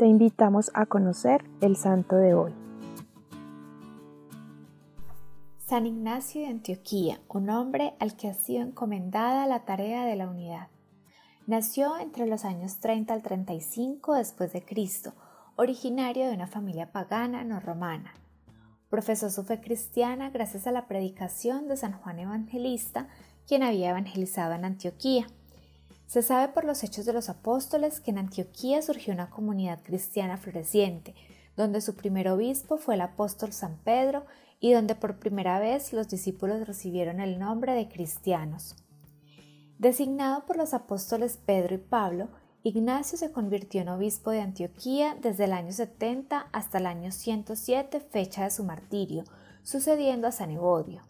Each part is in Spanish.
te invitamos a conocer el santo de hoy. San Ignacio de Antioquía, un hombre al que ha sido encomendada la tarea de la unidad. Nació entre los años 30 al 35 después de Cristo, originario de una familia pagana no romana. Profesó su fe cristiana gracias a la predicación de San Juan Evangelista, quien había evangelizado en Antioquía. Se sabe por los hechos de los apóstoles que en Antioquía surgió una comunidad cristiana floreciente, donde su primer obispo fue el apóstol San Pedro y donde por primera vez los discípulos recibieron el nombre de cristianos. Designado por los apóstoles Pedro y Pablo, Ignacio se convirtió en obispo de Antioquía desde el año 70 hasta el año 107, fecha de su martirio, sucediendo a San Evodio.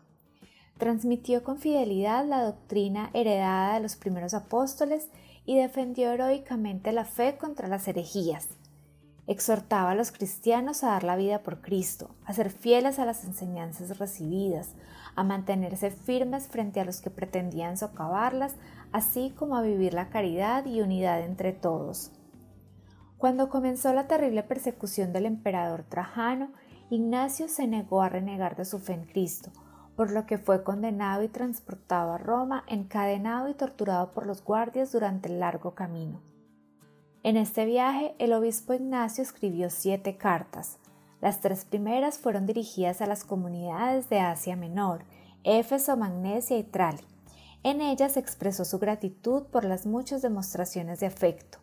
Transmitió con fidelidad la doctrina heredada de los primeros apóstoles y defendió heroicamente la fe contra las herejías. Exhortaba a los cristianos a dar la vida por Cristo, a ser fieles a las enseñanzas recibidas, a mantenerse firmes frente a los que pretendían socavarlas, así como a vivir la caridad y unidad entre todos. Cuando comenzó la terrible persecución del emperador Trajano, Ignacio se negó a renegar de su fe en Cristo, por lo que fue condenado y transportado a Roma, encadenado y torturado por los guardias durante el largo camino. En este viaje, el obispo Ignacio escribió siete cartas. Las tres primeras fueron dirigidas a las comunidades de Asia Menor, Éfeso, Magnesia y Trali. En ellas expresó su gratitud por las muchas demostraciones de afecto.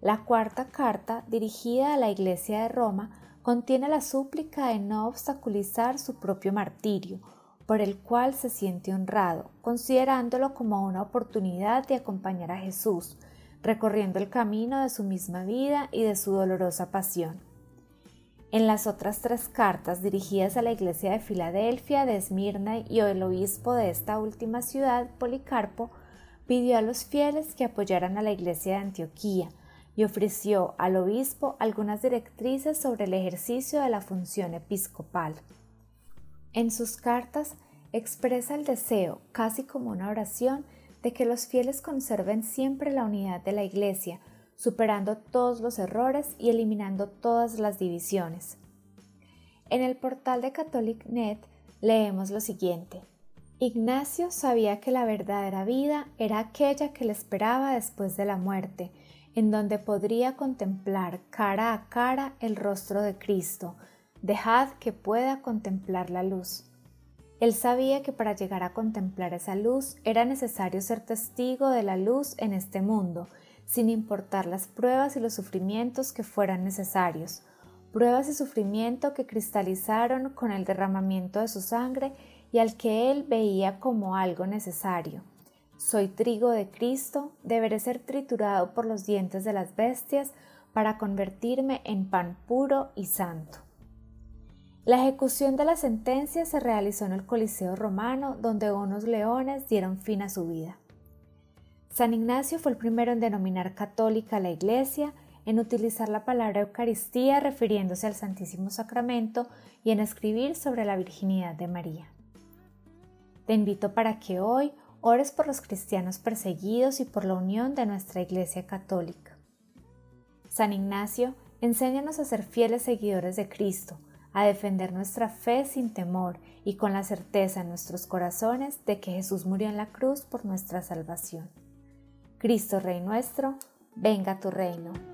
La cuarta carta, dirigida a la Iglesia de Roma, contiene la súplica de no obstaculizar su propio martirio, por el cual se siente honrado, considerándolo como una oportunidad de acompañar a Jesús, recorriendo el camino de su misma vida y de su dolorosa pasión. En las otras tres cartas dirigidas a la iglesia de Filadelfia, de Esmirna y el obispo de esta última ciudad, Policarpo, pidió a los fieles que apoyaran a la iglesia de Antioquía y ofreció al obispo algunas directrices sobre el ejercicio de la función episcopal. En sus cartas expresa el deseo, casi como una oración, de que los fieles conserven siempre la unidad de la Iglesia, superando todos los errores y eliminando todas las divisiones. En el portal de CatholicNet leemos lo siguiente. Ignacio sabía que la verdadera vida era aquella que le esperaba después de la muerte, en donde podría contemplar cara a cara el rostro de Cristo, dejad que pueda contemplar la luz. Él sabía que para llegar a contemplar esa luz era necesario ser testigo de la luz en este mundo, sin importar las pruebas y los sufrimientos que fueran necesarios, pruebas y sufrimiento que cristalizaron con el derramamiento de su sangre y al que él veía como algo necesario. Soy trigo de Cristo, deberé ser triturado por los dientes de las bestias para convertirme en pan puro y santo. La ejecución de la sentencia se realizó en el Coliseo romano, donde unos leones dieron fin a su vida. San Ignacio fue el primero en denominar católica a la Iglesia, en utilizar la palabra Eucaristía refiriéndose al Santísimo Sacramento y en escribir sobre la virginidad de María. Te invito para que hoy ores por los cristianos perseguidos y por la unión de nuestra Iglesia Católica. San Ignacio, enséñanos a ser fieles seguidores de Cristo, a defender nuestra fe sin temor y con la certeza en nuestros corazones de que Jesús murió en la cruz por nuestra salvación. Cristo Rey nuestro, venga tu reino.